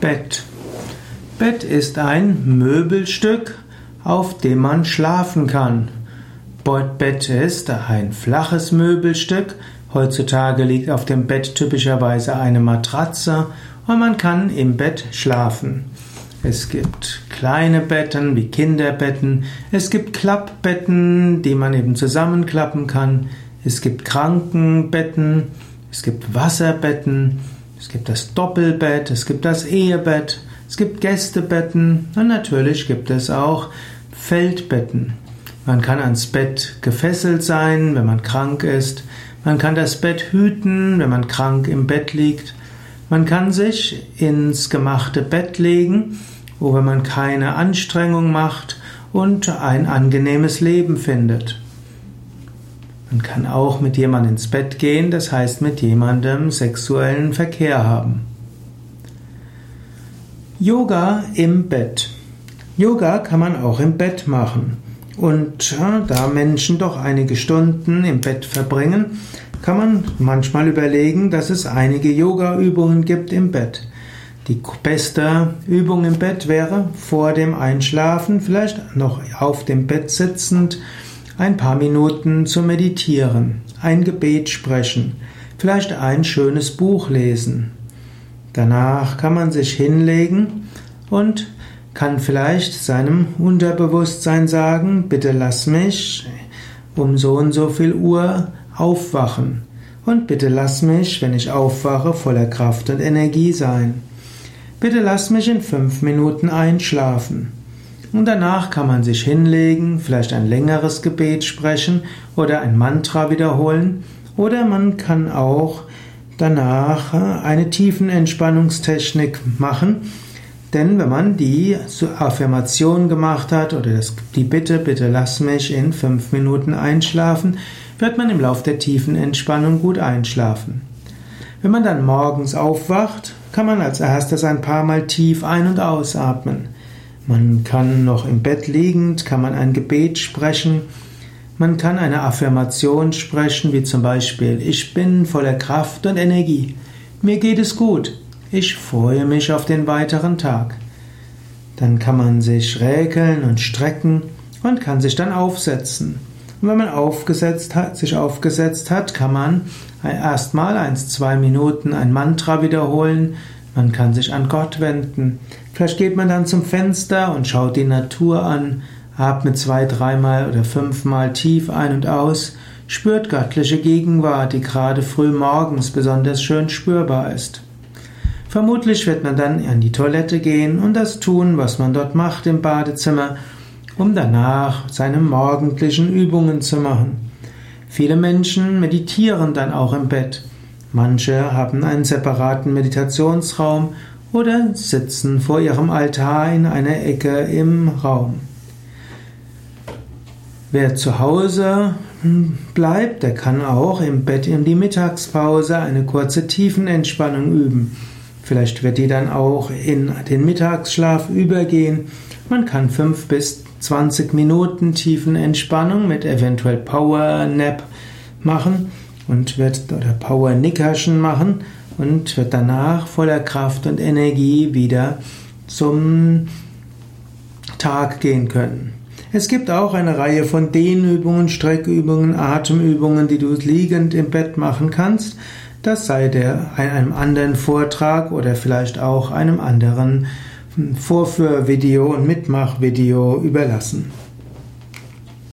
Bett. Bett ist ein Möbelstück, auf dem man schlafen kann. Bett ist ein flaches Möbelstück. Heutzutage liegt auf dem Bett typischerweise eine Matratze und man kann im Bett schlafen. Es gibt kleine Betten wie Kinderbetten. Es gibt Klappbetten, die man eben zusammenklappen kann. Es gibt Krankenbetten. Es gibt Wasserbetten. Es gibt das Doppelbett, es gibt das Ehebett, es gibt Gästebetten und natürlich gibt es auch Feldbetten. Man kann ans Bett gefesselt sein, wenn man krank ist. Man kann das Bett hüten, wenn man krank im Bett liegt. Man kann sich ins gemachte Bett legen, wo man keine Anstrengung macht und ein angenehmes Leben findet. Man kann auch mit jemandem ins Bett gehen, das heißt mit jemandem sexuellen Verkehr haben. Yoga im Bett. Yoga kann man auch im Bett machen. Und ja, da Menschen doch einige Stunden im Bett verbringen, kann man manchmal überlegen, dass es einige Yoga-Übungen gibt im Bett. Die beste Übung im Bett wäre vor dem Einschlafen, vielleicht noch auf dem Bett sitzend, ein paar Minuten zu meditieren, ein Gebet sprechen, vielleicht ein schönes Buch lesen. Danach kann man sich hinlegen und kann vielleicht seinem Unterbewusstsein sagen, bitte lass mich um so und so viel Uhr aufwachen und bitte lass mich, wenn ich aufwache, voller Kraft und Energie sein. Bitte lass mich in fünf Minuten einschlafen. Und danach kann man sich hinlegen, vielleicht ein längeres Gebet sprechen oder ein Mantra wiederholen. Oder man kann auch danach eine Tiefenentspannungstechnik machen. Denn wenn man die Affirmation gemacht hat oder die Bitte, bitte lass mich in fünf Minuten einschlafen, wird man im Lauf der tiefen Entspannung gut einschlafen. Wenn man dann morgens aufwacht, kann man als erstes ein paar Mal tief ein- und ausatmen. Man kann noch im Bett liegend, kann man ein Gebet sprechen. Man kann eine Affirmation sprechen, wie zum Beispiel, ich bin voller Kraft und Energie. Mir geht es gut. Ich freue mich auf den weiteren Tag. Dann kann man sich räkeln und strecken und kann sich dann aufsetzen. Und wenn man aufgesetzt hat, sich aufgesetzt hat, kann man erstmal eins, zwei Minuten ein Mantra wiederholen, man kann sich an Gott wenden. Vielleicht geht man dann zum Fenster und schaut die Natur an, atmet zwei, dreimal oder fünfmal tief ein und aus, spürt göttliche Gegenwart, die gerade früh morgens besonders schön spürbar ist. Vermutlich wird man dann an die Toilette gehen und das tun, was man dort macht im Badezimmer, um danach seine morgendlichen Übungen zu machen. Viele Menschen meditieren dann auch im Bett. Manche haben einen separaten Meditationsraum oder sitzen vor ihrem Altar in einer Ecke im Raum. Wer zu Hause bleibt, der kann auch im Bett in die Mittagspause eine kurze Tiefenentspannung üben. Vielleicht wird die dann auch in den Mittagsschlaf übergehen. Man kann 5 bis 20 Minuten Tiefenentspannung mit eventuell Power Nap machen und wird oder Power Nickerchen machen und wird danach voller Kraft und Energie wieder zum Tag gehen können. Es gibt auch eine Reihe von Dehnübungen, Streckübungen, Atemübungen, die du liegend im Bett machen kannst. Das sei der einem anderen Vortrag oder vielleicht auch einem anderen Vorführvideo und Mitmachvideo überlassen.